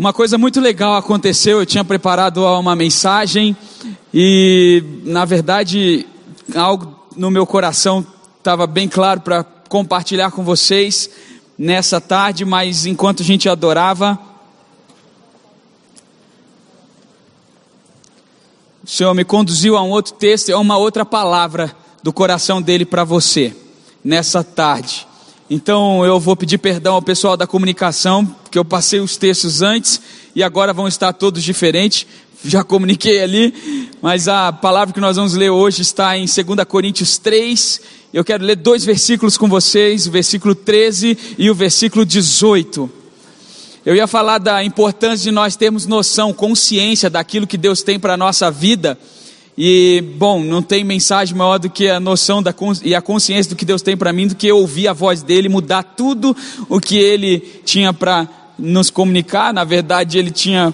Uma coisa muito legal aconteceu. Eu tinha preparado uma mensagem e, na verdade, algo no meu coração estava bem claro para compartilhar com vocês nessa tarde, mas enquanto a gente adorava, o Senhor me conduziu a um outro texto, a uma outra palavra do coração dele para você nessa tarde. Então eu vou pedir perdão ao pessoal da comunicação, porque eu passei os textos antes e agora vão estar todos diferentes. Já comuniquei ali, mas a palavra que nós vamos ler hoje está em 2 Coríntios 3. Eu quero ler dois versículos com vocês, o versículo 13 e o versículo 18. Eu ia falar da importância de nós termos noção, consciência daquilo que Deus tem para a nossa vida e, bom, não tem mensagem maior do que a noção da, e a consciência do que Deus tem para mim, do que ouvir a voz dele, mudar tudo o que ele tinha para nos comunicar. Na verdade, ele tinha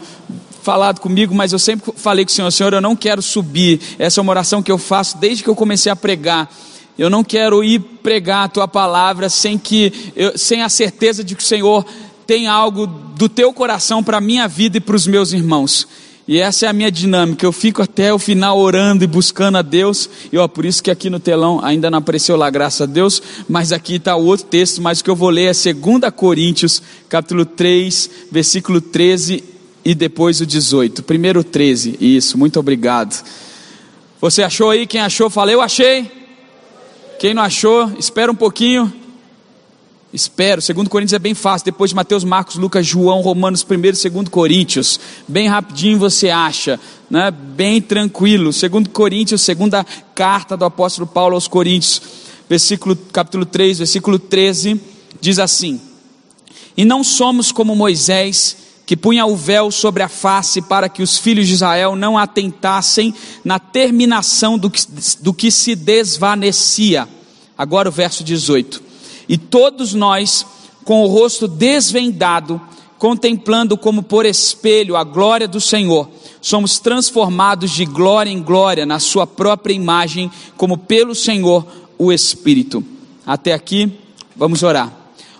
falado comigo, mas eu sempre falei com o Senhor: Senhor, eu não quero subir. Essa é uma oração que eu faço desde que eu comecei a pregar. Eu não quero ir pregar a tua palavra sem que, eu, sem a certeza de que o Senhor tem algo do teu coração para a minha vida e para os meus irmãos. E essa é a minha dinâmica. Eu fico até o final orando e buscando a Deus. E ó, por isso que aqui no telão ainda não apareceu lá, graças a Deus. Mas aqui está o outro texto. Mas o que eu vou ler é 2 Coríntios, capítulo 3, versículo 13 e depois o 18. Primeiro 13. Isso, muito obrigado. Você achou aí? Quem achou, fala, eu achei. Quem não achou, espera um pouquinho. Espero, segundo Coríntios é bem fácil, depois de Mateus, Marcos, Lucas, João, Romanos, primeiro, segundo Coríntios, bem rapidinho você acha, né? bem tranquilo, segundo Coríntios, segunda carta do apóstolo Paulo aos Coríntios, versículo, capítulo 3, versículo 13, diz assim, e não somos como Moisés, que punha o véu sobre a face para que os filhos de Israel não atentassem na terminação do que, do que se desvanecia, agora o verso 18, e todos nós, com o rosto desvendado, contemplando como por espelho a glória do Senhor, somos transformados de glória em glória na Sua própria imagem, como pelo Senhor o Espírito. Até aqui, vamos orar.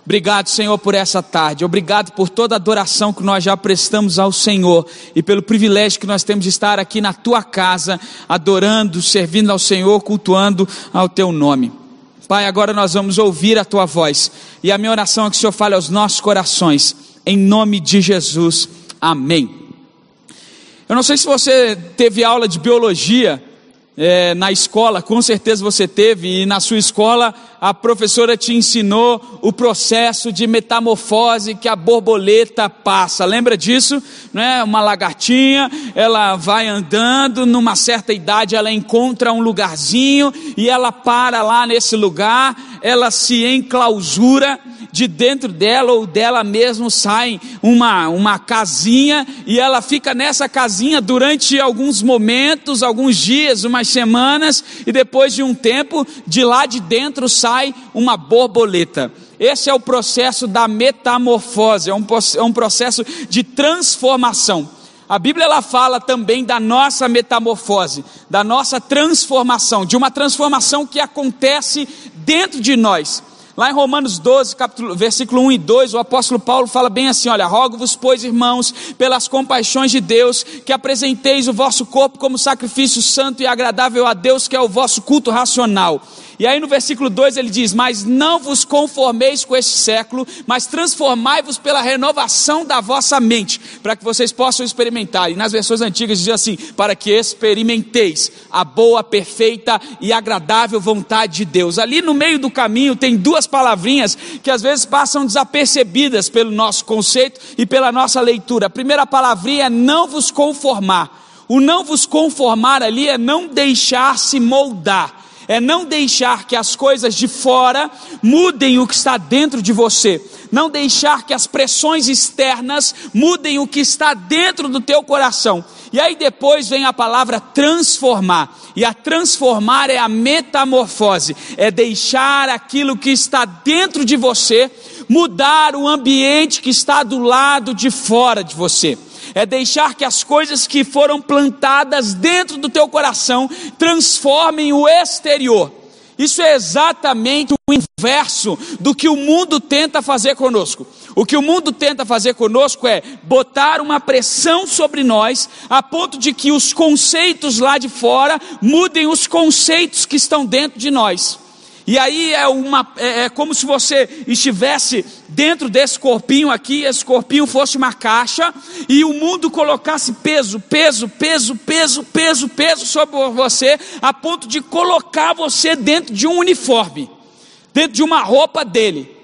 Obrigado, Senhor, por essa tarde. Obrigado por toda a adoração que nós já prestamos ao Senhor e pelo privilégio que nós temos de estar aqui na tua casa, adorando, servindo ao Senhor, cultuando ao teu nome. Pai, agora nós vamos ouvir a tua voz. E a minha oração é que o Senhor fale aos nossos corações. Em nome de Jesus. Amém. Eu não sei se você teve aula de biologia é, na escola, com certeza você teve, e na sua escola a professora te ensinou o processo de metamorfose que a borboleta passa. Lembra disso? É? Uma lagartinha, ela vai andando, numa certa idade ela encontra um lugarzinho e ela para lá nesse lugar, ela se enclausura de dentro dela ou dela mesmo sai uma, uma casinha e ela fica nessa casinha durante alguns momentos, alguns dias, umas semanas e depois de um tempo, de lá de dentro sai uma borboleta. Esse é o processo da metamorfose, é um, é um processo de transformação. A Bíblia ela fala também da nossa metamorfose, da nossa transformação, de uma transformação que acontece dentro de nós. Lá em Romanos 12, capítulo, versículo 1 e 2, o apóstolo Paulo fala bem assim: Olha, rogo-vos, pois, irmãos, pelas compaixões de Deus, que apresenteis o vosso corpo como sacrifício santo e agradável a Deus, que é o vosso culto racional. E aí no versículo 2 ele diz: Mas não vos conformeis com este século, mas transformai-vos pela renovação da vossa mente, para que vocês possam experimentar. E nas versões antigas diz assim: Para que experimenteis a boa, perfeita e agradável vontade de Deus. Ali no meio do caminho tem duas palavrinhas que às vezes passam desapercebidas pelo nosso conceito e pela nossa leitura. A primeira palavrinha é não vos conformar. O não vos conformar ali é não deixar se moldar é não deixar que as coisas de fora mudem o que está dentro de você, não deixar que as pressões externas mudem o que está dentro do teu coração. E aí depois vem a palavra transformar, e a transformar é a metamorfose, é deixar aquilo que está dentro de você mudar o ambiente que está do lado de fora de você é deixar que as coisas que foram plantadas dentro do teu coração transformem o exterior. Isso é exatamente o inverso do que o mundo tenta fazer conosco. O que o mundo tenta fazer conosco é botar uma pressão sobre nós, a ponto de que os conceitos lá de fora mudem os conceitos que estão dentro de nós. E aí é, uma, é, é, como se você estivesse dentro desse corpinho aqui, esse corpinho fosse uma caixa, e o mundo colocasse peso, peso, peso, peso, peso, peso sobre você, a ponto de colocar você dentro de um uniforme, dentro de uma roupa dele.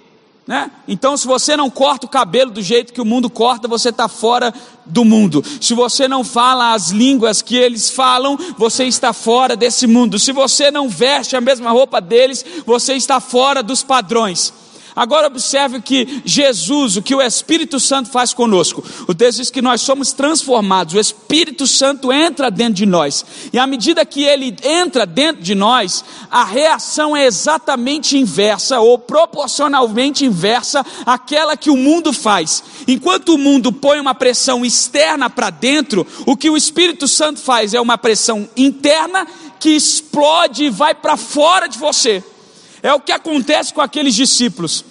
Né? Então, se você não corta o cabelo do jeito que o mundo corta, você está fora do mundo. Se você não fala as línguas que eles falam, você está fora desse mundo. Se você não veste a mesma roupa deles, você está fora dos padrões. Agora observe que Jesus, o que o Espírito Santo faz conosco. O texto diz que nós somos transformados, o Espírito Santo entra dentro de nós. E à medida que ele entra dentro de nós, a reação é exatamente inversa ou proporcionalmente inversa àquela que o mundo faz. Enquanto o mundo põe uma pressão externa para dentro, o que o Espírito Santo faz é uma pressão interna que explode e vai para fora de você. É o que acontece com aqueles discípulos.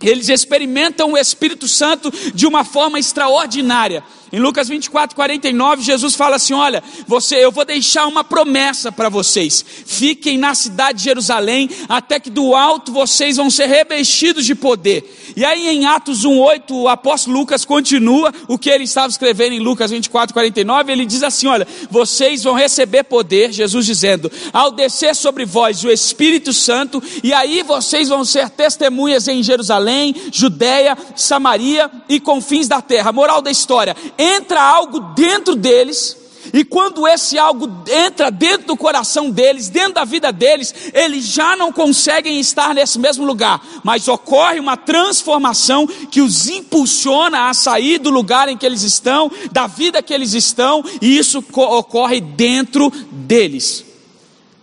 Eles experimentam o Espírito Santo de uma forma extraordinária. Em Lucas 24, 49, Jesus fala assim: Olha, você, eu vou deixar uma promessa para vocês. Fiquem na cidade de Jerusalém, até que do alto vocês vão ser revestidos de poder. E aí em Atos 1,8, o apóstolo Lucas continua o que ele estava escrevendo em Lucas 24, 49. Ele diz assim: Olha, vocês vão receber poder, Jesus dizendo, ao descer sobre vós o Espírito Santo, e aí vocês vão ser testemunhas em Jerusalém, Judéia, Samaria e confins da terra. Moral da história entra algo dentro deles, e quando esse algo entra dentro do coração deles, dentro da vida deles, eles já não conseguem estar nesse mesmo lugar, mas ocorre uma transformação que os impulsiona a sair do lugar em que eles estão, da vida que eles estão, e isso ocorre dentro deles.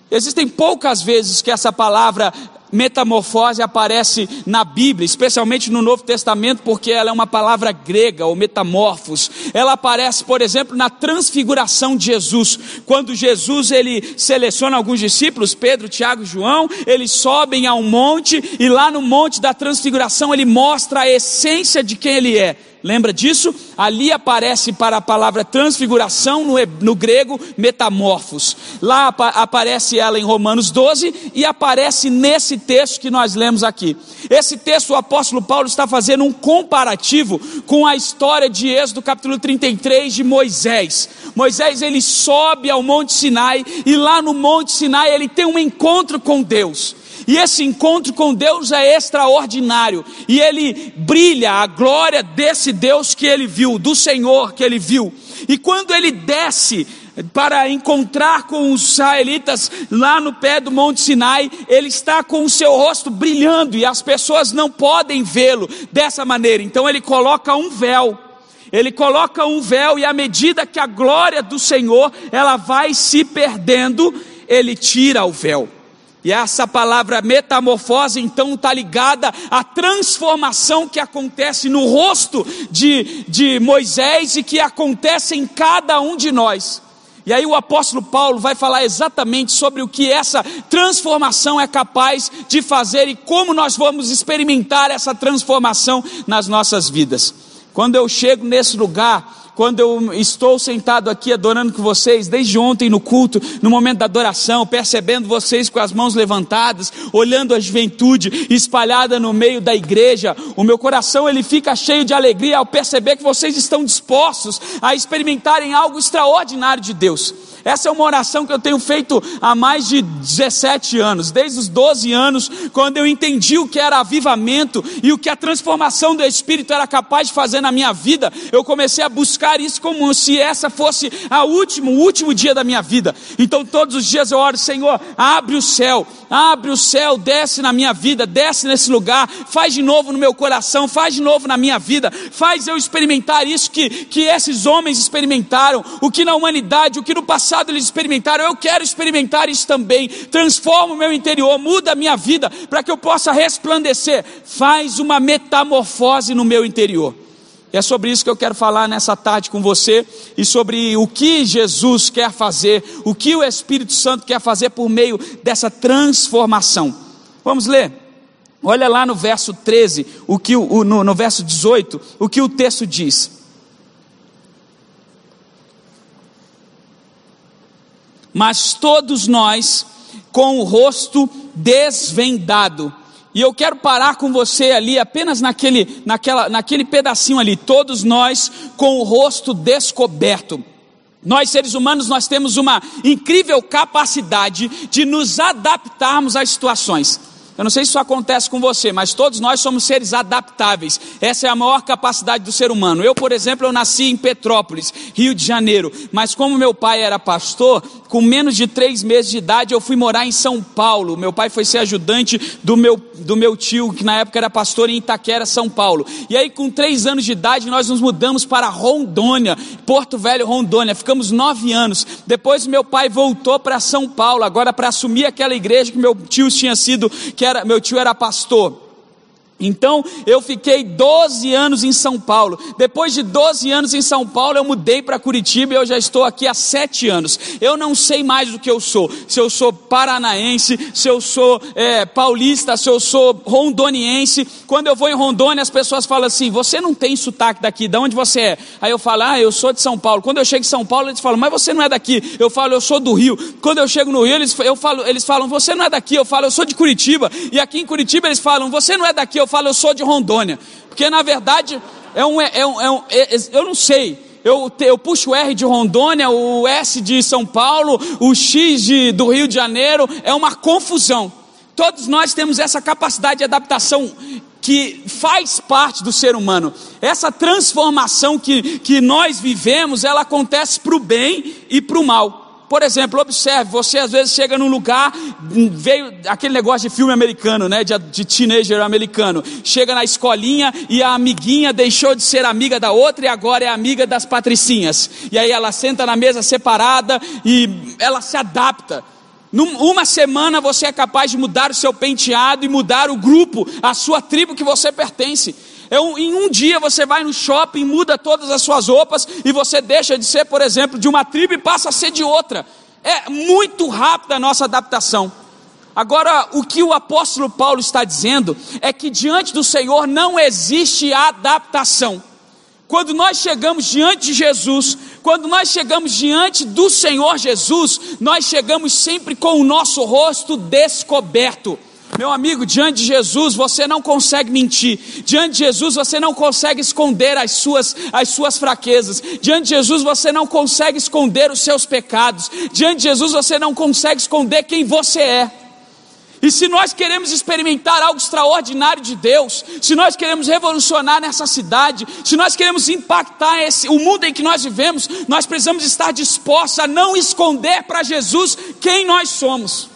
Existem poucas vezes que essa palavra metamorfose aparece na Bíblia, especialmente no Novo Testamento, porque ela é uma palavra grega, ou metamorfos. Ela aparece, por exemplo, na transfiguração de Jesus. Quando Jesus ele seleciona alguns discípulos, Pedro, Tiago e João, eles sobem a um monte e lá no monte da transfiguração ele mostra a essência de quem ele é. Lembra disso? Ali aparece para a palavra transfiguração no, no grego metamorfos. Lá ap aparece ela em Romanos 12 e aparece nesse texto que nós lemos aqui. Esse texto o apóstolo Paulo está fazendo um comparativo com a história de Êxodo capítulo 33 de Moisés. Moisés ele sobe ao Monte Sinai e lá no Monte Sinai ele tem um encontro com Deus. E esse encontro com Deus é extraordinário. E ele brilha a glória desse Deus que ele viu, do Senhor que ele viu. E quando ele desce para encontrar com os israelitas lá no pé do Monte Sinai, ele está com o seu rosto brilhando e as pessoas não podem vê-lo dessa maneira. Então ele coloca um véu. Ele coloca um véu e à medida que a glória do Senhor ela vai se perdendo, ele tira o véu. E essa palavra metamorfose então está ligada à transformação que acontece no rosto de, de Moisés e que acontece em cada um de nós. E aí o apóstolo Paulo vai falar exatamente sobre o que essa transformação é capaz de fazer e como nós vamos experimentar essa transformação nas nossas vidas. Quando eu chego nesse lugar, quando eu estou sentado aqui adorando com vocês, desde ontem no culto, no momento da adoração, percebendo vocês com as mãos levantadas, olhando a juventude espalhada no meio da igreja, o meu coração ele fica cheio de alegria ao perceber que vocês estão dispostos a experimentarem algo extraordinário de Deus. Essa é uma oração que eu tenho feito há mais de 17 anos, desde os 12 anos, quando eu entendi o que era avivamento e o que a transformação do Espírito era capaz de fazer na minha vida. Eu comecei a buscar isso como se essa fosse a último, o último dia da minha vida. Então todos os dias eu oro, Senhor, abre o céu, abre o céu, desce na minha vida, desce nesse lugar, faz de novo no meu coração, faz de novo na minha vida, faz eu experimentar isso que, que esses homens experimentaram, o que na humanidade, o que no passado passado eles experimentaram, eu quero experimentar isso também. Transforma o meu interior, muda a minha vida para que eu possa resplandecer. Faz uma metamorfose no meu interior. É sobre isso que eu quero falar nessa tarde com você e sobre o que Jesus quer fazer, o que o Espírito Santo quer fazer por meio dessa transformação. Vamos ler. Olha lá no verso 13, o que o, no, no verso 18, o que o texto diz. Mas todos nós, com o rosto desvendado, e eu quero parar com você ali, apenas naquele, naquela, naquele pedacinho ali, todos nós com o rosto descoberto. Nós seres humanos, nós temos uma incrível capacidade de nos adaptarmos às situações. Eu não sei se isso acontece com você, mas todos nós somos seres adaptáveis. Essa é a maior capacidade do ser humano. Eu, por exemplo, eu nasci em Petrópolis, Rio de Janeiro, mas como meu pai era pastor, com menos de três meses de idade eu fui morar em São Paulo. Meu pai foi ser ajudante do meu, do meu tio, que na época era pastor em Itaquera, São Paulo. E aí, com três anos de idade, nós nos mudamos para Rondônia, Porto Velho, Rondônia. Ficamos nove anos. Depois, meu pai voltou para São Paulo, agora para assumir aquela igreja que meu tio tinha sido. Que era, meu tio era pastor. Então eu fiquei 12 anos em São Paulo. Depois de 12 anos em São Paulo, eu mudei para Curitiba e eu já estou aqui há 7 anos. Eu não sei mais do que eu sou. Se eu sou paranaense, se eu sou é, paulista, se eu sou rondoniense. Quando eu vou em Rondônia, as pessoas falam assim: Você não tem sotaque daqui, de onde você é? Aí eu falo: Ah, eu sou de São Paulo. Quando eu chego em São Paulo, eles falam: Mas você não é daqui. Eu falo: Eu sou do Rio. Quando eu chego no Rio, eles, eu falo, eles falam: Você não é daqui. Eu falo: Eu sou de Curitiba. E aqui em Curitiba, eles falam: Você não é daqui. Eu falo: Eu sou de Rondônia. Porque na verdade, é um, é um, é um é, eu não sei. Eu, eu puxo o R de Rondônia, o S de São Paulo, o X de, do Rio de Janeiro, é uma confusão. Todos nós temos essa capacidade de adaptação que faz parte do ser humano. Essa transformação que, que nós vivemos, ela acontece para o bem e para o mal. Por exemplo, observe, você às vezes chega num lugar, veio aquele negócio de filme americano, né, de, de teenager americano, chega na escolinha e a amiguinha deixou de ser amiga da outra e agora é amiga das patricinhas. E aí ela senta na mesa separada e ela se adapta. Numa semana você é capaz de mudar o seu penteado e mudar o grupo, a sua tribo que você pertence. É um, em um dia você vai no shopping, muda todas as suas roupas e você deixa de ser, por exemplo, de uma tribo e passa a ser de outra. É muito rápida a nossa adaptação. Agora, o que o apóstolo Paulo está dizendo é que diante do Senhor não existe adaptação. Quando nós chegamos diante de Jesus, quando nós chegamos diante do Senhor Jesus, nós chegamos sempre com o nosso rosto descoberto. Meu amigo, diante de Jesus você não consegue mentir, diante de Jesus você não consegue esconder as suas, as suas fraquezas, diante de Jesus você não consegue esconder os seus pecados, diante de Jesus você não consegue esconder quem você é. E se nós queremos experimentar algo extraordinário de Deus, se nós queremos revolucionar nessa cidade, se nós queremos impactar esse, o mundo em que nós vivemos, nós precisamos estar dispostos a não esconder para Jesus quem nós somos.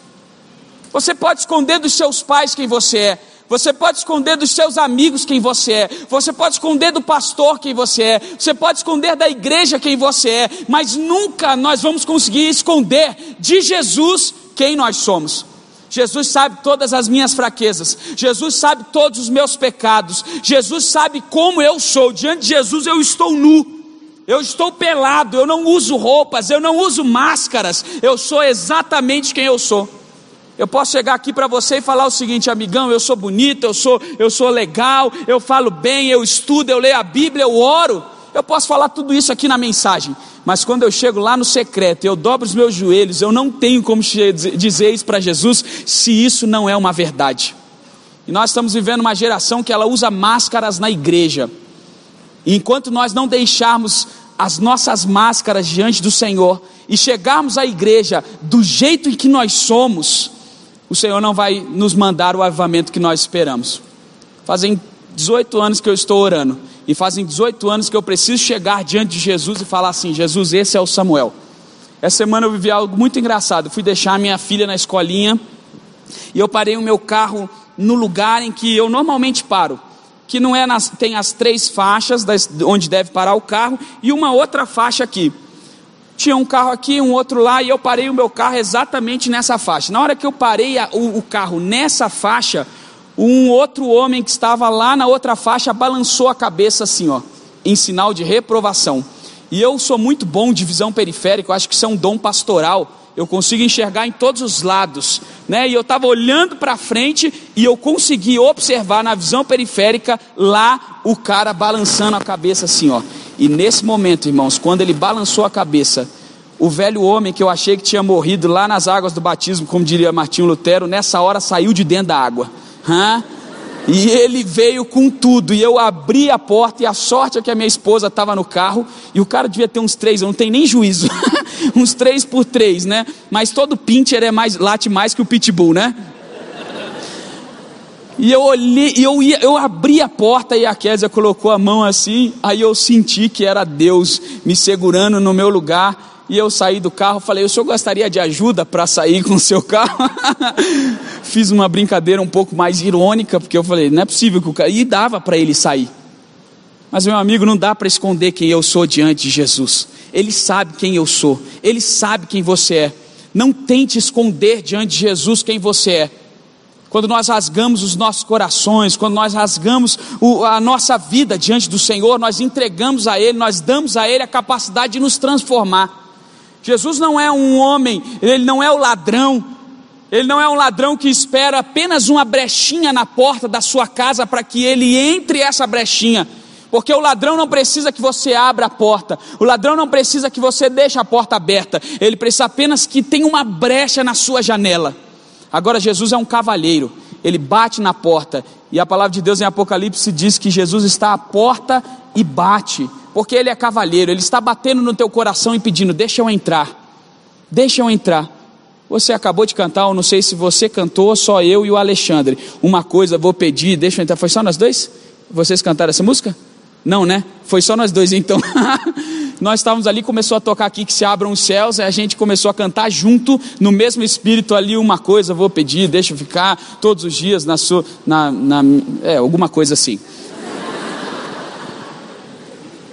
Você pode esconder dos seus pais quem você é. Você pode esconder dos seus amigos quem você é. Você pode esconder do pastor quem você é. Você pode esconder da igreja quem você é. Mas nunca nós vamos conseguir esconder de Jesus quem nós somos. Jesus sabe todas as minhas fraquezas. Jesus sabe todos os meus pecados. Jesus sabe como eu sou. Diante de Jesus eu estou nu. Eu estou pelado. Eu não uso roupas. Eu não uso máscaras. Eu sou exatamente quem eu sou. Eu posso chegar aqui para você e falar o seguinte, amigão, eu sou bonito, eu sou, eu sou legal, eu falo bem, eu estudo, eu leio a Bíblia, eu oro. Eu posso falar tudo isso aqui na mensagem, mas quando eu chego lá no secreto, eu dobro os meus joelhos, eu não tenho como dizer isso para Jesus se isso não é uma verdade. E nós estamos vivendo uma geração que ela usa máscaras na igreja. E enquanto nós não deixarmos as nossas máscaras diante do Senhor e chegarmos à igreja do jeito em que nós somos, o Senhor não vai nos mandar o avivamento que nós esperamos. Fazem 18 anos que eu estou orando, e fazem 18 anos que eu preciso chegar diante de Jesus e falar assim: Jesus, esse é o Samuel. Essa semana eu vivi algo muito engraçado. Eu fui deixar minha filha na escolinha e eu parei o meu carro no lugar em que eu normalmente paro, que não é nas, tem as três faixas das, onde deve parar o carro e uma outra faixa aqui. Tinha um carro aqui, um outro lá, e eu parei o meu carro exatamente nessa faixa. Na hora que eu parei a, o, o carro nessa faixa, um outro homem que estava lá na outra faixa balançou a cabeça assim, ó, em sinal de reprovação. E eu sou muito bom de visão periférica, eu acho que isso é um dom pastoral. eu consigo enxergar em todos os lados, né? E eu estava olhando para frente e eu consegui observar na visão periférica lá o cara balançando a cabeça assim, ó. E nesse momento, irmãos, quando ele balançou a cabeça, o velho homem que eu achei que tinha morrido lá nas águas do batismo, como diria Martinho Lutero, nessa hora saiu de dentro da água. Hã? E ele veio com tudo, e eu abri a porta, e a sorte é que a minha esposa estava no carro, e o cara devia ter uns três, eu não tenho nem juízo, uns três por três, né? Mas todo pincher é mais, late mais que o pitbull, né? E eu olhei, eu, ia, eu abri a porta e a Késia colocou a mão assim, aí eu senti que era Deus me segurando no meu lugar, e eu saí do carro, falei: "O senhor gostaria de ajuda para sair com o seu carro?" Fiz uma brincadeira um pouco mais irônica, porque eu falei: "Não é possível que o cara..." e dava para ele sair. Mas meu amigo, não dá para esconder quem eu sou diante de Jesus. Ele sabe quem eu sou. Ele sabe quem você é. Não tente esconder diante de Jesus quem você é. Quando nós rasgamos os nossos corações, quando nós rasgamos o, a nossa vida diante do Senhor, nós entregamos a Ele, nós damos a Ele a capacidade de nos transformar. Jesus não é um homem, ele não é o ladrão, ele não é um ladrão que espera apenas uma brechinha na porta da sua casa para que ele entre essa brechinha. Porque o ladrão não precisa que você abra a porta, o ladrão não precisa que você deixe a porta aberta, ele precisa apenas que tenha uma brecha na sua janela. Agora, Jesus é um cavalheiro, ele bate na porta, e a palavra de Deus em Apocalipse diz que Jesus está à porta e bate porque Ele é cavalheiro, Ele está batendo no teu coração e pedindo: deixa eu entrar, deixa eu entrar. Você acabou de cantar, eu não sei se você cantou, só eu e o Alexandre. Uma coisa vou pedir, deixa eu entrar. Foi só nós dois? Vocês cantaram essa música? Não, né? Foi só nós dois então. nós estávamos ali, começou a tocar aqui que se abram os céus, e a gente começou a cantar junto, no mesmo espírito ali, uma coisa vou pedir, deixa eu ficar todos os dias na sua. Na, na, é, alguma coisa assim.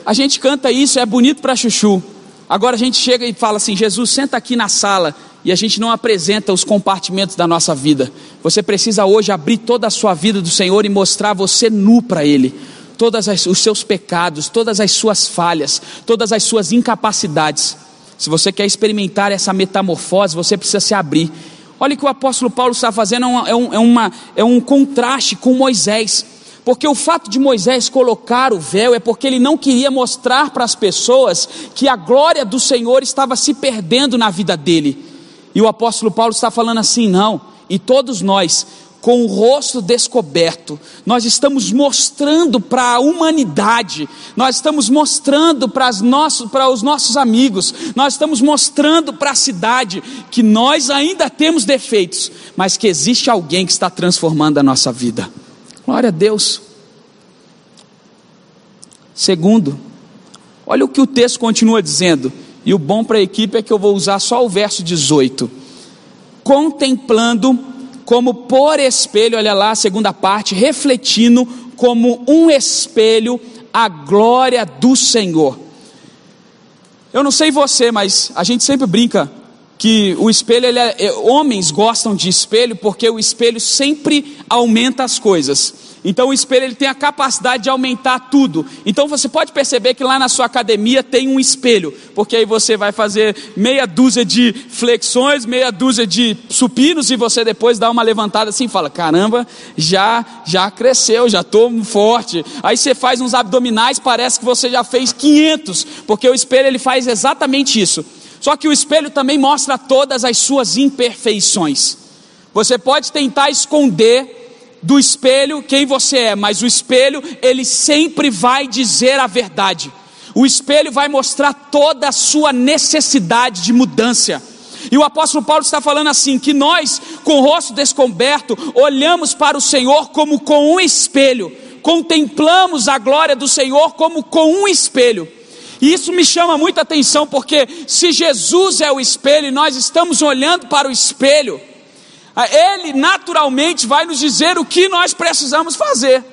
A gente canta isso, é bonito para chuchu. Agora a gente chega e fala assim: Jesus, senta aqui na sala. E a gente não apresenta os compartimentos da nossa vida. Você precisa hoje abrir toda a sua vida do Senhor e mostrar você nu para Ele. Todos os seus pecados, todas as suas falhas, todas as suas incapacidades. Se você quer experimentar essa metamorfose, você precisa se abrir. Olha o que o apóstolo Paulo está fazendo, é um, é, uma, é um contraste com Moisés. Porque o fato de Moisés colocar o véu é porque ele não queria mostrar para as pessoas que a glória do Senhor estava se perdendo na vida dele. E o apóstolo Paulo está falando assim: não, e todos nós, com o rosto descoberto, nós estamos mostrando para a humanidade, nós estamos mostrando para, os nossos amigos, nós estamos mostrando para a cidade que nós ainda temos defeitos, mas que existe alguém que está transformando a nossa vida. Glória a Deus. Segundo, olha o que o texto continua dizendo, e o bom para a equipe é que eu vou usar só o verso 18. Contemplando como por espelho, olha lá segunda parte, refletindo como um espelho a glória do Senhor. Eu não sei você, mas a gente sempre brinca que o espelho, é, é, homens gostam de espelho porque o espelho sempre aumenta as coisas. Então o espelho ele tem a capacidade de aumentar tudo. Então você pode perceber que lá na sua academia tem um espelho, porque aí você vai fazer meia dúzia de flexões, meia dúzia de supinos e você depois dá uma levantada assim e fala: "Caramba, já já cresceu, já estou forte". Aí você faz uns abdominais, parece que você já fez 500, porque o espelho ele faz exatamente isso. Só que o espelho também mostra todas as suas imperfeições. Você pode tentar esconder do espelho quem você é, mas o espelho, ele sempre vai dizer a verdade. O espelho vai mostrar toda a sua necessidade de mudança. E o apóstolo Paulo está falando assim: que nós, com o rosto descoberto, olhamos para o Senhor como com um espelho, contemplamos a glória do Senhor como com um espelho. E isso me chama muita atenção, porque se Jesus é o espelho e nós estamos olhando para o espelho, ele naturalmente vai nos dizer o que nós precisamos fazer.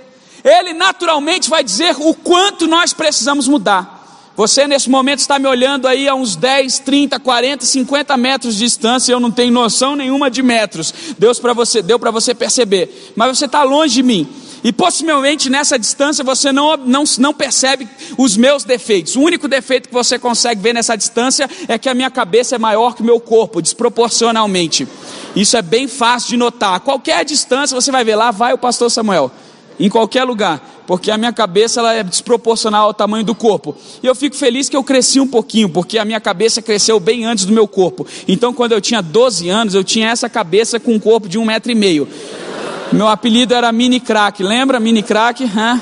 Ele naturalmente vai dizer o quanto nós precisamos mudar. Você nesse momento está me olhando aí a uns 10, 30, 40, 50 metros de distância, eu não tenho noção nenhuma de metros. Deus para você, deu para você perceber. Mas você está longe de mim. E possivelmente nessa distância você não, não, não percebe os meus defeitos. O único defeito que você consegue ver nessa distância é que a minha cabeça é maior que o meu corpo, desproporcionalmente. Isso é bem fácil de notar. A qualquer distância você vai ver lá, vai o pastor Samuel. Em qualquer lugar, porque a minha cabeça ela é desproporcional ao tamanho do corpo. E eu fico feliz que eu cresci um pouquinho, porque a minha cabeça cresceu bem antes do meu corpo. Então, quando eu tinha 12 anos, eu tinha essa cabeça com um corpo de um metro e meio. Meu apelido era Mini Crack, lembra Mini Crack? Hã?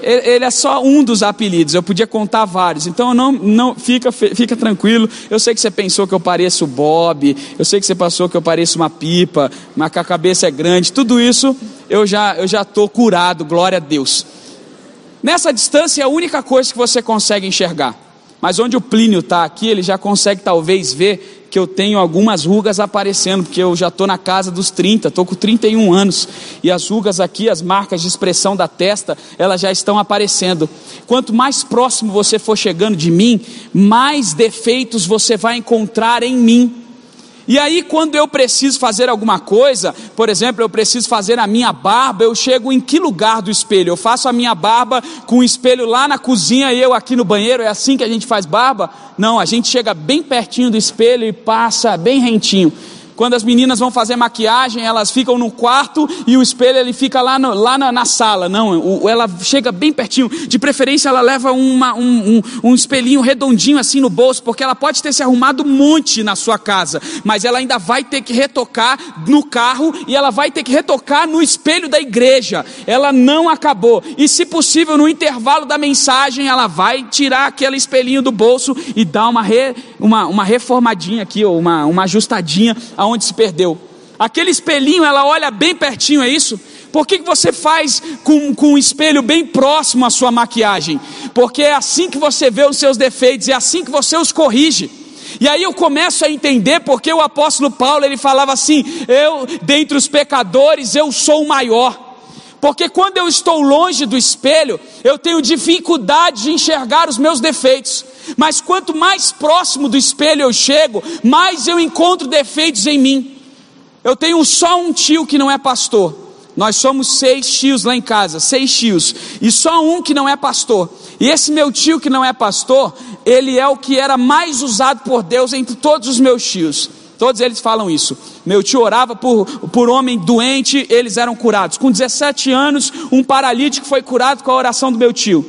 Ele é só um dos apelidos, eu podia contar vários. Então não, não fica, fica tranquilo. Eu sei que você pensou que eu pareço Bob, eu sei que você pensou que eu pareço uma pipa, mas que a cabeça é grande. Tudo isso eu já eu já tô curado, glória a Deus. Nessa distância é a única coisa que você consegue enxergar. Mas onde o Plínio está aqui, ele já consegue talvez ver que eu tenho algumas rugas aparecendo, porque eu já estou na casa dos 30, estou com 31 anos, e as rugas aqui, as marcas de expressão da testa, elas já estão aparecendo. Quanto mais próximo você for chegando de mim, mais defeitos você vai encontrar em mim. E aí, quando eu preciso fazer alguma coisa, por exemplo, eu preciso fazer a minha barba, eu chego em que lugar do espelho? Eu faço a minha barba com o espelho lá na cozinha e eu aqui no banheiro, é assim que a gente faz barba? Não, a gente chega bem pertinho do espelho e passa bem rentinho. Quando as meninas vão fazer maquiagem, elas ficam no quarto e o espelho ele fica lá, no, lá na, na, sala. Não, o, ela chega bem pertinho. De preferência, ela leva uma, um, um, um espelhinho redondinho assim no bolso, porque ela pode ter se arrumado um monte na sua casa, mas ela ainda vai ter que retocar no carro e ela vai ter que retocar no espelho da igreja. Ela não acabou. E se possível, no intervalo da mensagem, ela vai tirar aquele espelhinho do bolso e dar uma, re, uma, uma reformadinha aqui, ou uma, uma ajustadinha aonde se perdeu. Aquele espelhinho, ela olha bem pertinho, é isso? Por que, que você faz com, com um espelho bem próximo à sua maquiagem? Porque é assim que você vê os seus defeitos, é assim que você os corrige. E aí eu começo a entender porque o apóstolo Paulo ele falava assim: eu, dentre os pecadores, eu sou o maior. Porque quando eu estou longe do espelho, eu tenho dificuldade de enxergar os meus defeitos. Mas quanto mais próximo do espelho eu chego, mais eu encontro defeitos em mim. Eu tenho só um tio que não é pastor. Nós somos seis tios lá em casa, seis tios, e só um que não é pastor. E esse meu tio que não é pastor, ele é o que era mais usado por Deus entre todos os meus tios. Todos eles falam isso. Meu tio orava por, por homem doente, eles eram curados. Com 17 anos, um paralítico foi curado com a oração do meu tio.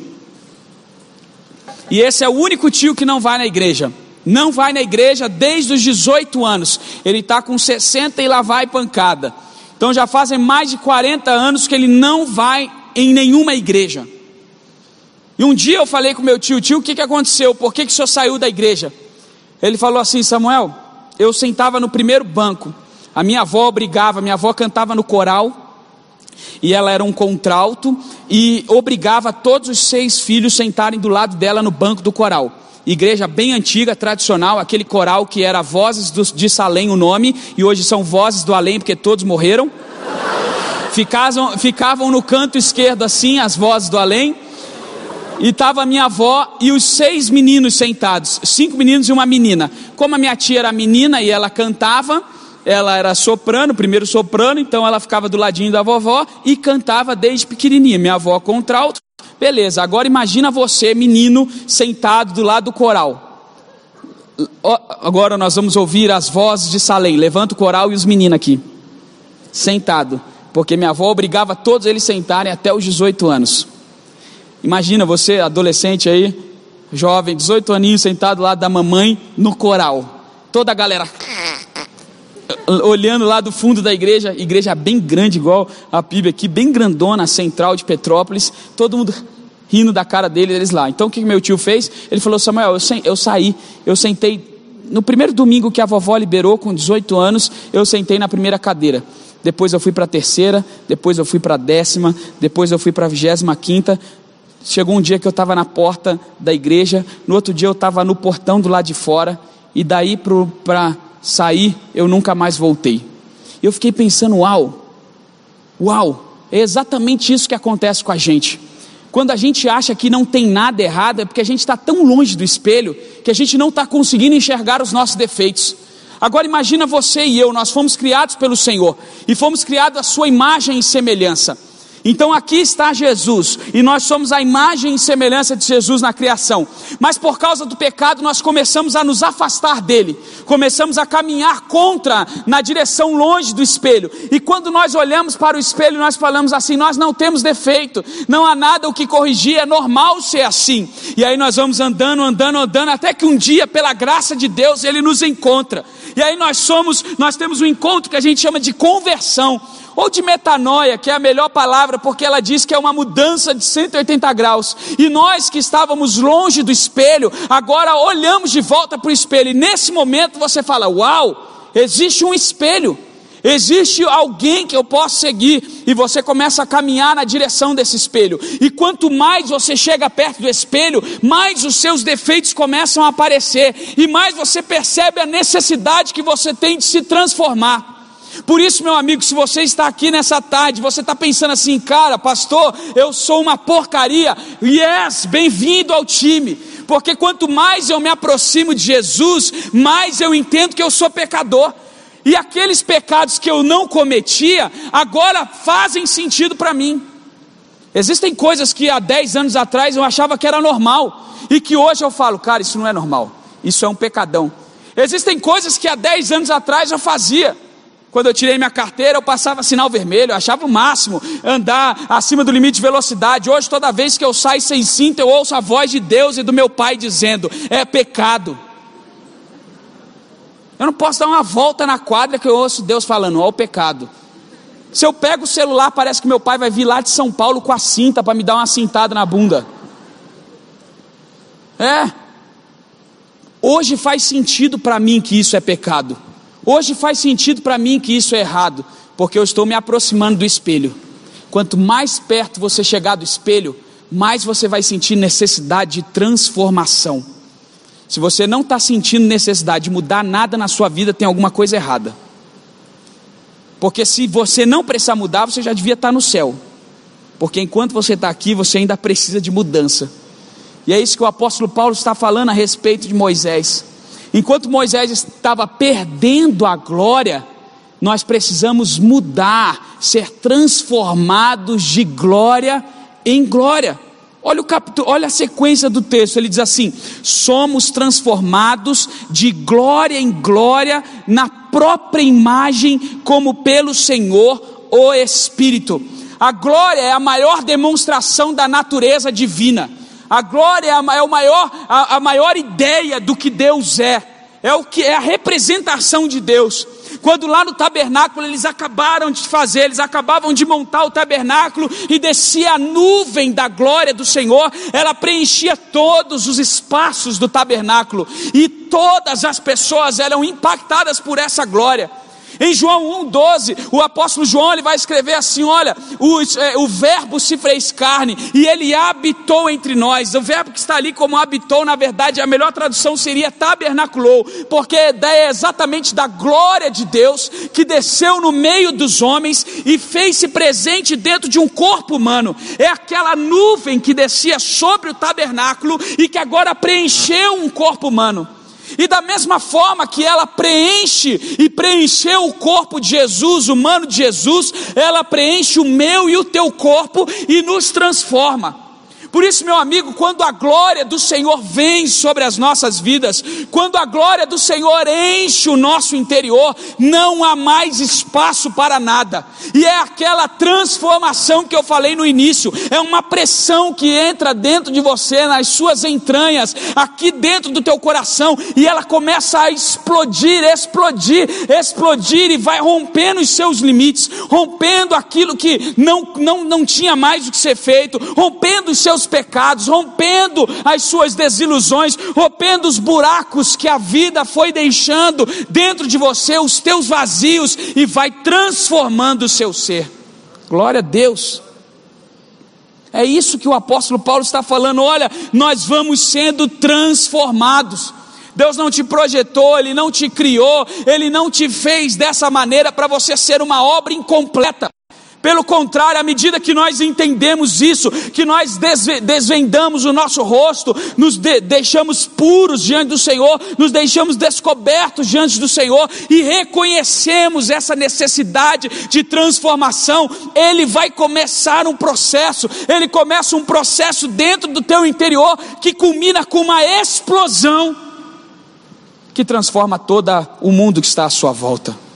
E esse é o único tio que não vai na igreja. Não vai na igreja desde os 18 anos. Ele está com 60 e lá vai pancada. Então já fazem mais de 40 anos que ele não vai em nenhuma igreja. E um dia eu falei com meu tio, tio, o que, que aconteceu? Por que, que o senhor saiu da igreja? Ele falou assim, Samuel, eu sentava no primeiro banco. A minha avó brigava, minha avó cantava no coral e ela era um contralto e obrigava todos os seis filhos sentarem do lado dela no banco do coral. Igreja bem antiga, tradicional, aquele coral que era Vozes do, de Salém o nome, e hoje são Vozes do Além, porque todos morreram. Ficavam, ficavam no canto esquerdo assim, as vozes do além, e estava minha avó e os seis meninos sentados, cinco meninos e uma menina. Como a minha tia era menina e ela cantava, ela era soprano, primeiro soprano, então ela ficava do ladinho da vovó e cantava desde pequenininha. Minha avó contralto. Beleza, agora imagina você, menino, sentado do lado do coral. Agora nós vamos ouvir as vozes de Salém. Levanta o coral e os meninos aqui. Sentado. Porque minha avó obrigava todos eles sentarem até os 18 anos. Imagina você, adolescente aí, jovem, 18 aninhos, sentado lá da mamãe no coral. Toda a galera olhando lá do fundo da igreja, igreja bem grande, igual a PIB aqui, bem grandona, central de Petrópolis, todo mundo rindo da cara dele, eles lá. Então o que meu tio fez? Ele falou: Samuel, eu, eu saí, eu sentei. No primeiro domingo que a vovó liberou, com 18 anos, eu sentei na primeira cadeira. Depois eu fui para a terceira, depois eu fui para a décima, depois eu fui para a vigésima quinta. Chegou um dia que eu estava na porta da igreja, no outro dia eu estava no portão do lado de fora, e daí para saí, eu nunca mais voltei. Eu fiquei pensando, uau, uau, é exatamente isso que acontece com a gente. Quando a gente acha que não tem nada errado, é porque a gente está tão longe do espelho que a gente não está conseguindo enxergar os nossos defeitos. Agora imagina você e eu, nós fomos criados pelo Senhor e fomos criados à sua imagem e semelhança. Então aqui está Jesus, e nós somos a imagem e semelhança de Jesus na criação. Mas por causa do pecado, nós começamos a nos afastar dele, começamos a caminhar contra, na direção longe do espelho. E quando nós olhamos para o espelho, nós falamos assim: nós não temos defeito, não há nada o que corrigir, é normal ser assim. E aí nós vamos andando, andando, andando, até que um dia, pela graça de Deus, ele nos encontra. E aí nós somos, nós temos um encontro que a gente chama de conversão ou de metanoia, que é a melhor palavra, porque ela diz que é uma mudança de 180 graus. E nós que estávamos longe do espelho, agora olhamos de volta para o espelho, e nesse momento você fala: Uau, existe um espelho. Existe alguém que eu posso seguir, e você começa a caminhar na direção desse espelho, e quanto mais você chega perto do espelho, mais os seus defeitos começam a aparecer, e mais você percebe a necessidade que você tem de se transformar. Por isso, meu amigo, se você está aqui nessa tarde, você está pensando assim, cara, pastor, eu sou uma porcaria. Yes, bem-vindo ao time. Porque quanto mais eu me aproximo de Jesus, mais eu entendo que eu sou pecador. E aqueles pecados que eu não cometia, agora fazem sentido para mim. Existem coisas que há 10 anos atrás eu achava que era normal, e que hoje eu falo, cara, isso não é normal, isso é um pecadão. Existem coisas que há 10 anos atrás eu fazia, quando eu tirei minha carteira, eu passava sinal vermelho, eu achava o máximo andar acima do limite de velocidade. Hoje, toda vez que eu saio sem cinto, eu ouço a voz de Deus e do meu pai dizendo: é pecado. Eu não posso dar uma volta na quadra que eu ouço Deus falando: ó, o pecado. Se eu pego o celular, parece que meu pai vai vir lá de São Paulo com a cinta para me dar uma cintada na bunda. É. Hoje faz sentido para mim que isso é pecado. Hoje faz sentido para mim que isso é errado, porque eu estou me aproximando do espelho. Quanto mais perto você chegar do espelho, mais você vai sentir necessidade de transformação. Se você não está sentindo necessidade de mudar nada na sua vida, tem alguma coisa errada. Porque se você não precisar mudar, você já devia estar tá no céu. Porque enquanto você está aqui, você ainda precisa de mudança. E é isso que o apóstolo Paulo está falando a respeito de Moisés. Enquanto Moisés estava perdendo a glória, nós precisamos mudar, ser transformados de glória em glória. Olha o capítulo, olha a sequência do texto, ele diz assim: somos transformados de glória em glória na própria imagem, como pelo Senhor, o Espírito. A glória é a maior demonstração da natureza divina. A glória é a maior, a, a maior ideia do que Deus é. É o que é a representação de Deus. Quando lá no tabernáculo eles acabaram de fazer, eles acabavam de montar o tabernáculo e descia a nuvem da glória do Senhor, ela preenchia todos os espaços do tabernáculo e todas as pessoas eram impactadas por essa glória. Em João 1,12, o apóstolo João ele vai escrever assim: olha, o, é, o verbo se fez carne e ele habitou entre nós. O verbo que está ali como habitou, na verdade, a melhor tradução seria tabernaculou, porque é exatamente da glória de Deus que desceu no meio dos homens e fez-se presente dentro de um corpo humano. É aquela nuvem que descia sobre o tabernáculo e que agora preencheu um corpo humano. E da mesma forma que ela preenche e preencheu o corpo de Jesus, o humano de Jesus, ela preenche o meu e o teu corpo e nos transforma. Por isso, meu amigo, quando a glória do Senhor vem sobre as nossas vidas, quando a glória do Senhor enche o nosso interior, não há mais espaço para nada. E é aquela transformação que eu falei no início, é uma pressão que entra dentro de você, nas suas entranhas, aqui dentro do teu coração, e ela começa a explodir, explodir, explodir e vai rompendo os seus limites, rompendo aquilo que não, não, não tinha mais o que ser feito, rompendo os seus seus pecados, rompendo as suas desilusões, rompendo os buracos que a vida foi deixando dentro de você, os teus vazios, e vai transformando o seu ser. Glória a Deus. É isso que o apóstolo Paulo está falando. Olha, nós vamos sendo transformados. Deus não te projetou, Ele não te criou, Ele não te fez dessa maneira para você ser uma obra incompleta Pelo contrário, à medida que nós entendemos isso, que nós desvendamos o nosso rosto, nos de deixamos puros diante do Senhor, nos deixamos descobertos diante do Senhor e reconhecemos essa necessidade de transformação, Ele vai começar um processo, Ele começa um processo dentro do teu interior que culmina com uma explosão que transforma todo o mundo que está à sua volta.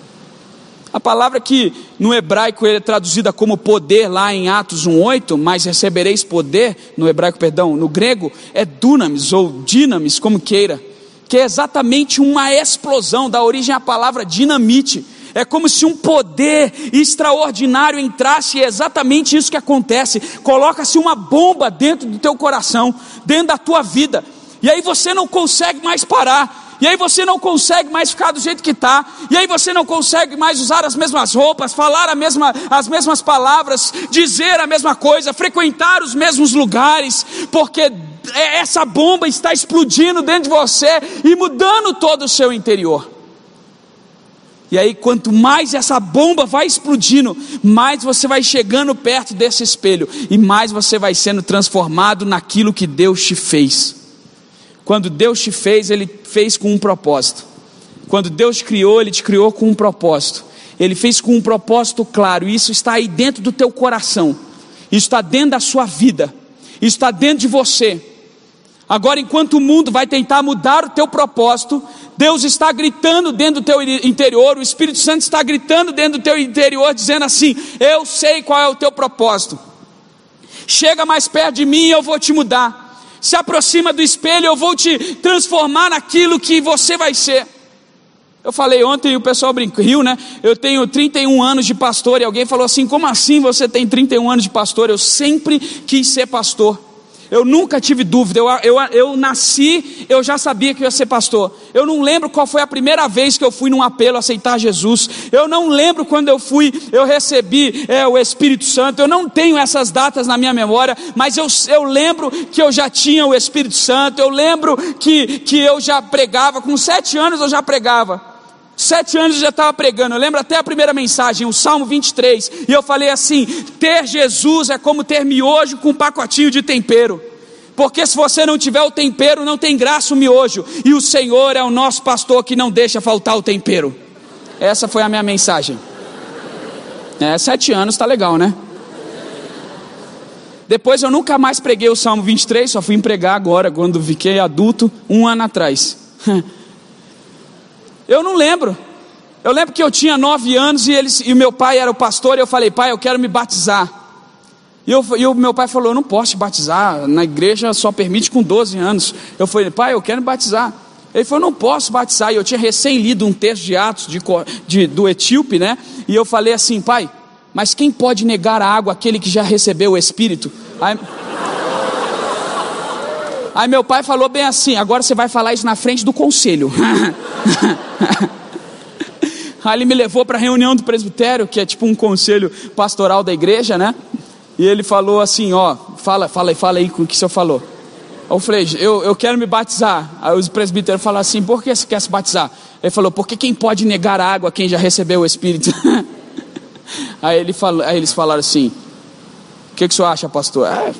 A palavra que no hebraico é traduzida como poder lá em Atos 1:8, mas recebereis poder, no hebraico, perdão, no grego é dunamis ou dinamis, como queira, que é exatamente uma explosão, da origem à palavra dinamite. É como se um poder extraordinário entrasse, e é exatamente isso que acontece. Coloca-se uma bomba dentro do teu coração, dentro da tua vida, e aí você não consegue mais parar e aí você não consegue mais ficar do jeito que está, e aí você não consegue mais usar as mesmas roupas, falar a mesma, as mesmas palavras, dizer a mesma coisa, frequentar os mesmos lugares, porque é, essa bomba está explodindo dentro de você e mudando todo o seu interior. E aí, quanto mais essa bomba vai explodindo, mais você vai chegando perto desse espelho, e mais você vai sendo transformado naquilo que Deus te fez. Quando Deus te fez, Ele fez com um propósito. Quando Deus criou, Ele te criou com um propósito. Ele fez com um propósito claro, isso está aí dentro do teu coração, isso está dentro da sua vida, isso está dentro de você. Agora, enquanto o mundo vai tentar mudar o teu propósito, Deus está gritando dentro do teu interior, o Espírito Santo está gritando dentro do teu interior, dizendo assim: Eu sei qual é o teu propósito. Chega mais perto de mim e eu vou te mudar se aproxima do espelho, eu vou te transformar naquilo que você vai ser. Eu falei ontem, o pessoal brincou, riu, né? Eu tenho 31 anos de pastor, e alguém falou assim: como assim você tem 31 anos de pastor? Eu sempre quis ser pastor. Eu nunca tive dúvida, eu, eu, eu nasci, eu já sabia que ia ser pastor. Eu não lembro qual foi a primeira vez que eu fui num apelo aceitar Jesus. Eu não lembro quando eu fui, eu recebi é, o Espírito Santo. Eu não tenho essas datas na minha memória, mas eu, eu lembro que eu já tinha o Espírito Santo. Eu lembro que, que eu já pregava, com sete anos eu já pregava. Sete anos eu já estava pregando, eu lembro até a primeira mensagem, o Salmo 23, e eu falei assim: ter Jesus é como ter miojo com um pacotinho de tempero, porque se você não tiver o tempero, não tem graça o miojo, e o Senhor é o nosso pastor que não deixa faltar o tempero. Essa foi a minha mensagem. É, sete anos está legal, né? Depois eu nunca mais preguei o Salmo 23, só fui pregar agora, quando fiquei adulto, um ano atrás. Eu não lembro. Eu lembro que eu tinha nove anos e, eles, e meu pai era o pastor, e eu falei, pai, eu quero me batizar. E, eu, e o meu pai falou, eu não posso te batizar, na igreja só permite com 12 anos. Eu falei, pai, eu quero me batizar. Ele falou, não posso batizar. E eu tinha recém lido um texto de Atos de, de, do Etíope, né? E eu falei assim, pai, mas quem pode negar a água aquele que já recebeu o Espírito? Aí, Aí meu pai falou bem assim: agora você vai falar isso na frente do conselho. Aí ele me levou para a reunião do presbitério, que é tipo um conselho pastoral da igreja, né? E ele falou assim: ó, fala, fala, fala aí com o que o senhor falou. Eu falei, eu, eu quero me batizar. Aí os presbíteros falaram assim: por que você quer se batizar? Ele falou: porque quem pode negar a água quem já recebeu o Espírito? aí, ele falou, aí eles falaram assim: o que, que o senhor acha, pastor? Ah,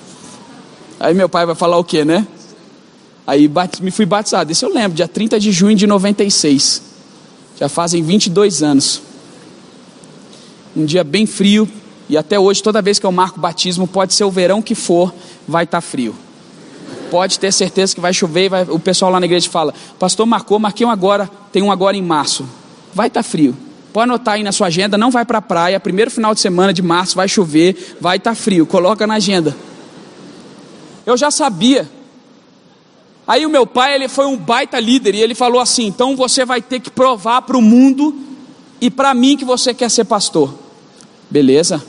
aí meu pai vai falar o quê, né? Aí me fui batizado, isso eu lembro, dia 30 de junho de 96. Já fazem 22 anos. Um dia bem frio, e até hoje, toda vez que eu marco batismo, pode ser o verão que for, vai estar tá frio. Pode ter certeza que vai chover, vai, o pessoal lá na igreja fala: Pastor marcou, marquei um agora, tem um agora em março. Vai estar tá frio. Pode anotar aí na sua agenda, não vai para a praia, primeiro final de semana de março vai chover, vai estar tá frio, coloca na agenda. Eu já sabia Aí o meu pai, ele foi um baita líder e ele falou assim: "Então você vai ter que provar para o mundo e para mim que você quer ser pastor". Beleza?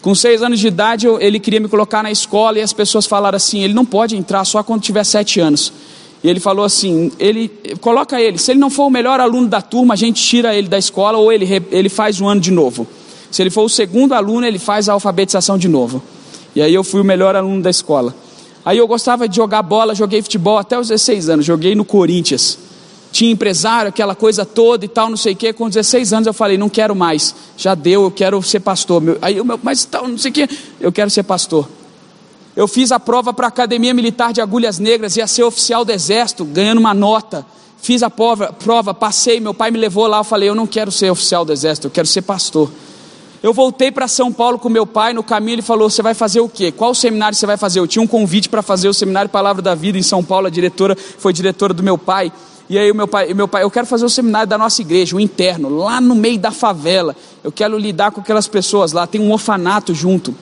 Com seis anos de idade, eu, ele queria me colocar na escola e as pessoas falaram assim: ele não pode entrar só quando tiver sete anos. E ele falou assim: ele coloca ele. Se ele não for o melhor aluno da turma, a gente tira ele da escola ou ele, ele faz um ano de novo. Se ele for o segundo aluno, ele faz a alfabetização de novo. E aí eu fui o melhor aluno da escola. Aí eu gostava de jogar bola, joguei futebol até os 16 anos, joguei no Corinthians. tinha empresário, aquela coisa toda e tal, não sei o que. Com 16 anos eu falei, não quero mais, já deu, eu quero ser pastor. Aí o meu, mas tal, não sei o que, eu quero ser pastor. Eu fiz a prova para a Academia Militar de Agulhas Negras, ia ser oficial do Exército, ganhando uma nota. Fiz a prova, prova, passei, meu pai me levou lá, eu falei, eu não quero ser oficial do Exército, eu quero ser pastor. Eu voltei para São Paulo com meu pai, no caminho ele falou: Você vai fazer o quê? Qual seminário você vai fazer? Eu tinha um convite para fazer o seminário Palavra da Vida em São Paulo, a diretora foi diretora do meu pai. E aí o meu pai, meu pai, eu quero fazer o seminário da nossa igreja, o interno, lá no meio da favela. Eu quero lidar com aquelas pessoas lá, tem um orfanato junto.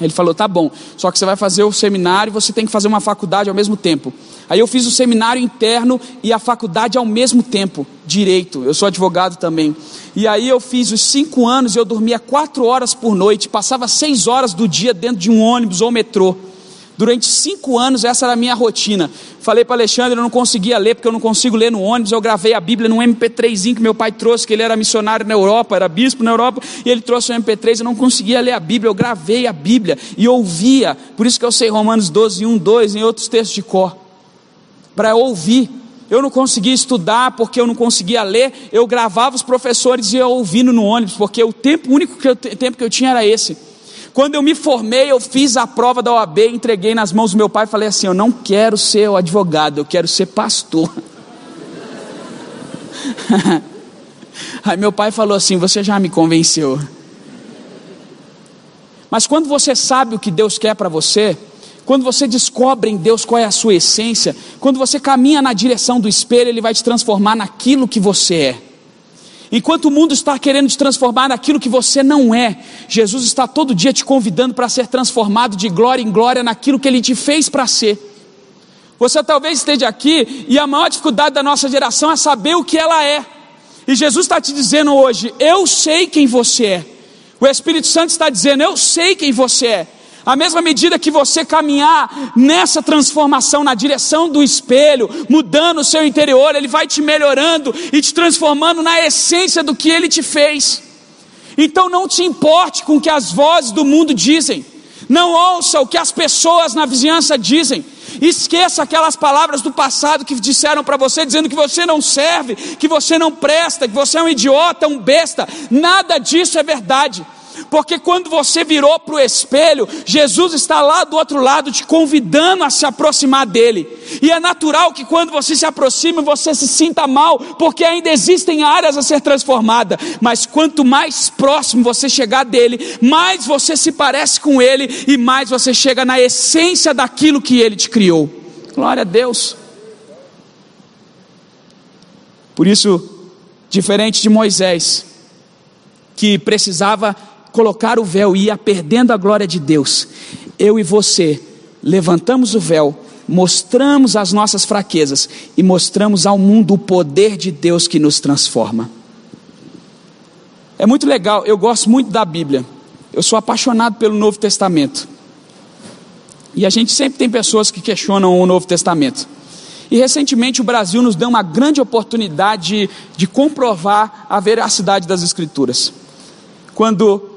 Ele falou: tá bom, só que você vai fazer o seminário e você tem que fazer uma faculdade ao mesmo tempo. Aí eu fiz o seminário interno e a faculdade ao mesmo tempo, direito. Eu sou advogado também. E aí eu fiz os cinco anos e eu dormia quatro horas por noite, passava seis horas do dia dentro de um ônibus ou metrô. Durante cinco anos, essa era a minha rotina. Falei para Alexandre, eu não conseguia ler, porque eu não consigo ler no ônibus. Eu gravei a Bíblia num MP3 que meu pai trouxe, que ele era missionário na Europa, era bispo na Europa, e ele trouxe um MP3. Eu não conseguia ler a Bíblia, eu gravei a Bíblia e ouvia. Por isso que eu sei Romanos 12, 1, 2 e outros textos de cor. Para ouvir. Eu não conseguia estudar porque eu não conseguia ler. Eu gravava os professores e ia ouvindo no ônibus, porque o tempo, único que eu, tempo que eu tinha era esse. Quando eu me formei, eu fiz a prova da OAB, entreguei nas mãos do meu pai e falei assim: Eu não quero ser advogado, eu quero ser pastor. Aí meu pai falou assim: Você já me convenceu. Mas quando você sabe o que Deus quer para você, quando você descobre em Deus qual é a sua essência, quando você caminha na direção do espelho, Ele vai te transformar naquilo que você é. Enquanto o mundo está querendo te transformar naquilo que você não é, Jesus está todo dia te convidando para ser transformado de glória em glória naquilo que Ele te fez para ser. Você talvez esteja aqui e a maior dificuldade da nossa geração é saber o que ela é. E Jesus está te dizendo hoje: Eu sei quem você é. O Espírito Santo está dizendo: Eu sei quem você é. À mesma medida que você caminhar nessa transformação na direção do espelho, mudando o seu interior, ele vai te melhorando e te transformando na essência do que ele te fez. Então não te importe com o que as vozes do mundo dizem. Não ouça o que as pessoas na vizinhança dizem. Esqueça aquelas palavras do passado que disseram para você, dizendo que você não serve, que você não presta, que você é um idiota, um besta. Nada disso é verdade porque quando você virou para o espelho, Jesus está lá do outro lado te convidando a se aproximar dele, e é natural que quando você se aproxima, você se sinta mal, porque ainda existem áreas a ser transformadas, mas quanto mais próximo você chegar dele, mais você se parece com ele, e mais você chega na essência daquilo que ele te criou. Glória a Deus. Por isso, diferente de Moisés, que precisava colocar o véu e ia perdendo a glória de Deus, eu e você levantamos o véu, mostramos as nossas fraquezas e mostramos ao mundo o poder de Deus que nos transforma. É muito legal, eu gosto muito da Bíblia. Eu sou apaixonado pelo Novo Testamento. E a gente sempre tem pessoas que questionam o Novo Testamento. E recentemente o Brasil nos deu uma grande oportunidade de, de comprovar a veracidade das Escrituras. Quando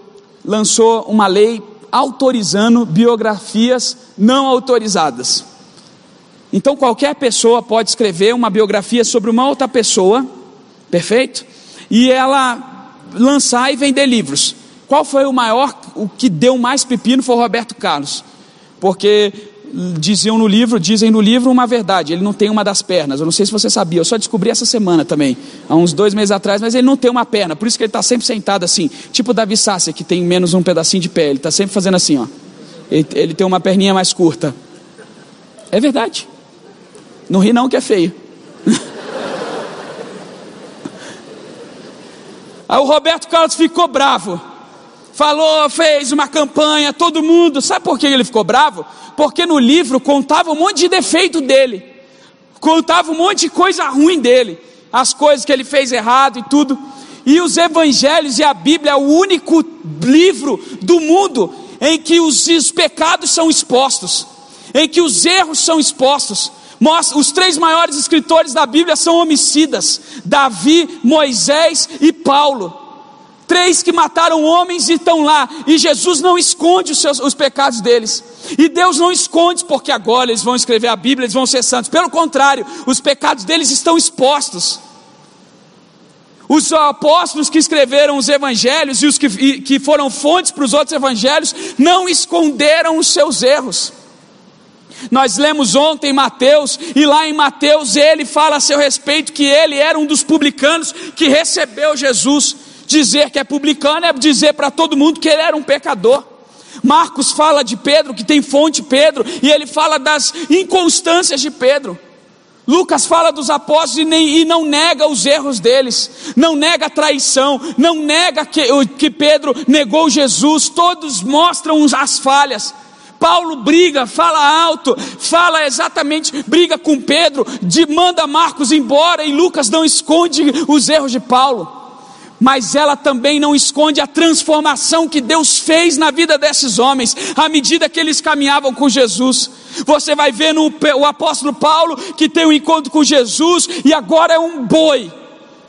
lançou uma lei autorizando biografias não autorizadas. Então qualquer pessoa pode escrever uma biografia sobre uma outra pessoa, perfeito? E ela lançar e vender livros. Qual foi o maior, o que deu mais pepino foi o Roberto Carlos, porque diziam no livro, dizem no livro uma verdade, ele não tem uma das pernas. Eu não sei se você sabia, eu só descobri essa semana também, há uns dois meses atrás, mas ele não tem uma perna, por isso que ele está sempre sentado assim, tipo Davi Sassi, que tem menos um pedacinho de pé, ele está sempre fazendo assim, ó. Ele, ele tem uma perninha mais curta. É verdade. Não ri não que é feio. Aí o Roberto Carlos ficou bravo falou, fez uma campanha, todo mundo. Sabe por que ele ficou bravo? Porque no livro contava um monte de defeito dele, contava um monte de coisa ruim dele, as coisas que ele fez errado e tudo. E os evangelhos e a Bíblia é o único livro do mundo em que os, os pecados são expostos, em que os erros são expostos. Os três maiores escritores da Bíblia são homicidas: Davi, Moisés e Paulo. Três que mataram homens e estão lá, e Jesus não esconde os, seus, os pecados deles. E Deus não esconde porque agora eles vão escrever a Bíblia, eles vão ser santos. Pelo contrário, os pecados deles estão expostos. Os apóstolos que escreveram os evangelhos e os que, e, que foram fontes para os outros evangelhos não esconderam os seus erros. Nós lemos ontem Mateus, e lá em Mateus ele fala a seu respeito que ele era um dos publicanos que recebeu Jesus. Dizer que é publicano é dizer para todo mundo que ele era um pecador. Marcos fala de Pedro, que tem fonte Pedro, e ele fala das inconstâncias de Pedro. Lucas fala dos apóstolos e, nem, e, não nega os erros deles, não nega a traição, não nega que, que Pedro negou Jesus, todos mostram as falhas. Paulo briga, fala alto, fala exatamente, briga com Pedro, de, manda Marcos embora e Lucas não esconde os erros de Paulo mas ela também não esconde a transformação que Deus fez na vida desses homens, à medida que eles caminhavam com Jesus. Você vai ver no o apóstolo Paulo que tem um encontro com Jesus e agora é um boi.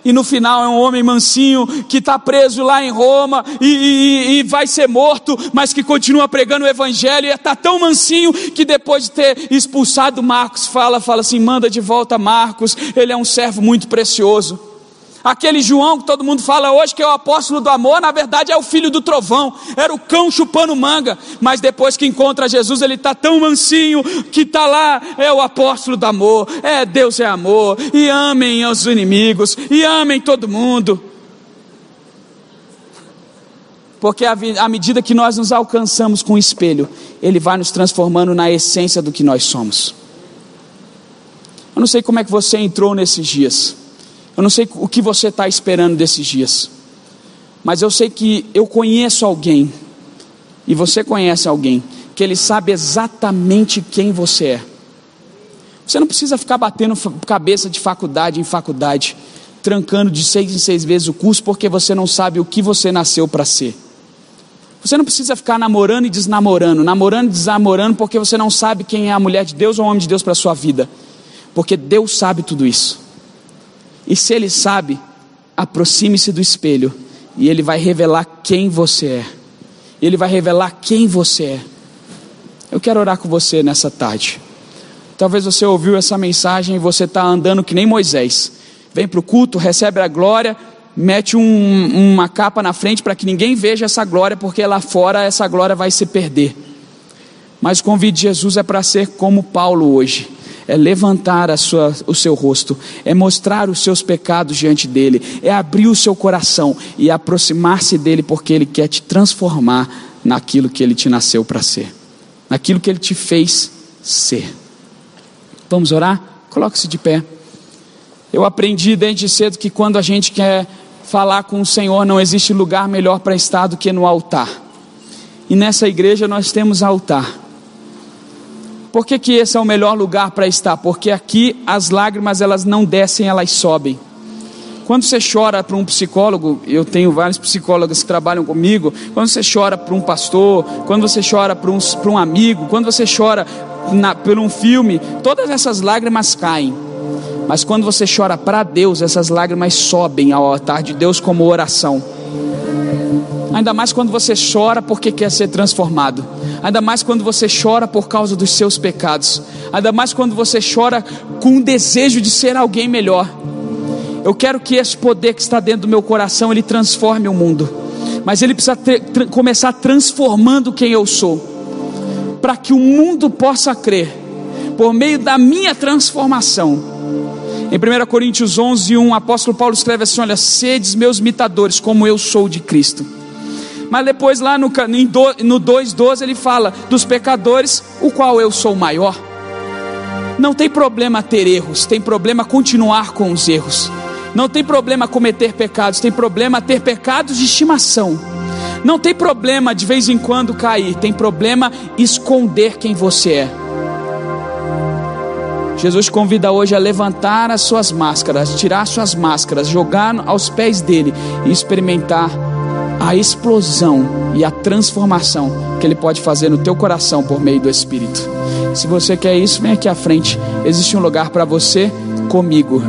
E no final é um homem mansinho que está preso lá em Roma e, e, e, vai ser morto, mas que continua pregando o evangelho e está tão mansinho que depois de ter expulsado Marcos, fala, fala assim, manda de volta Marcos, ele é um servo muito precioso. Aquele João que todo mundo fala hoje que é o apóstolo do amor, na verdade é o filho do trovão, era o cão chupando manga, mas depois que encontra Jesus, ele está tão mansinho que está lá, é o apóstolo do amor, é Deus é amor, e amem os inimigos, e amem todo mundo. Porque à medida que nós nos alcançamos com o espelho, ele vai nos transformando na essência do que nós somos. Eu não sei como é que você entrou nesses dias. Eu não sei o que você está esperando desses dias, mas eu sei que eu conheço alguém, e você conhece alguém, que ele sabe exatamente quem você é. Você não precisa ficar batendo cabeça de faculdade em faculdade, trancando de seis em seis vezes o curso, porque você não sabe o que você nasceu para ser. Você não precisa ficar namorando e desnamorando, namorando e desnamorando, porque você não sabe quem é a mulher de Deus ou o homem de Deus para a sua vida, porque Deus sabe tudo isso. E se ele sabe, aproxime-se do espelho e ele vai revelar quem você é. Ele vai revelar quem você é. Eu quero orar com você nessa tarde. Talvez você ouviu essa mensagem e você está andando que nem Moisés. Vem para o culto, recebe a glória, mete um, uma capa na frente para que ninguém veja essa glória, porque lá fora essa glória vai se perder. Mas o convite de Jesus é para ser como Paulo hoje é levantar sua, o seu rosto, é mostrar os seus pecados diante dele, é abrir o seu coração e aproximar-se dele, porque ele quer te transformar naquilo que ele te nasceu para ser, naquilo que ele te fez ser. Vamos orar? Coloque-se de pé. Eu aprendi desde cedo que quando a gente quer falar com o Senhor, não existe lugar melhor para estar do que no altar. E nessa igreja nós temos altar. Por que, que esse é o melhor lugar para estar? Porque aqui as lágrimas elas não descem, elas sobem. Quando você chora para um psicólogo, eu tenho vários psicólogos que trabalham comigo. Quando você chora para um pastor, quando você chora para um, um amigo, quando você chora por um filme, todas essas lágrimas caem. Mas quando você chora para Deus, essas lágrimas sobem ao altar de Deus como oração. Ainda mais quando você chora porque quer ser transformado. Ainda mais quando você chora por causa dos seus pecados. Ainda mais quando você chora com o desejo de ser alguém melhor. Eu quero que esse poder que está dentro do meu coração ele transforme o mundo. Mas ele precisa começar transformando quem eu sou. Para que o mundo possa crer por meio da minha transformação. Em 1 Coríntios 11, 1, o apóstolo Paulo escreve assim: Olha, sedes meus imitadores, como eu sou de Cristo. Mas depois lá no, no 2,12 ele fala dos pecadores, o qual eu sou maior. Não tem problema ter erros, tem problema continuar com os erros. Não tem problema cometer pecados, tem problema ter pecados de estimação. Não tem problema de vez em quando cair, tem problema esconder quem você é. Jesus convida hoje a levantar as suas máscaras, tirar suas máscaras, jogar aos pés dele e experimentar a explosão e a transformação que Ele pode fazer no teu coração por meio do Espírito. Se você quer isso, vem aqui à frente. Existe um lugar para você comigo.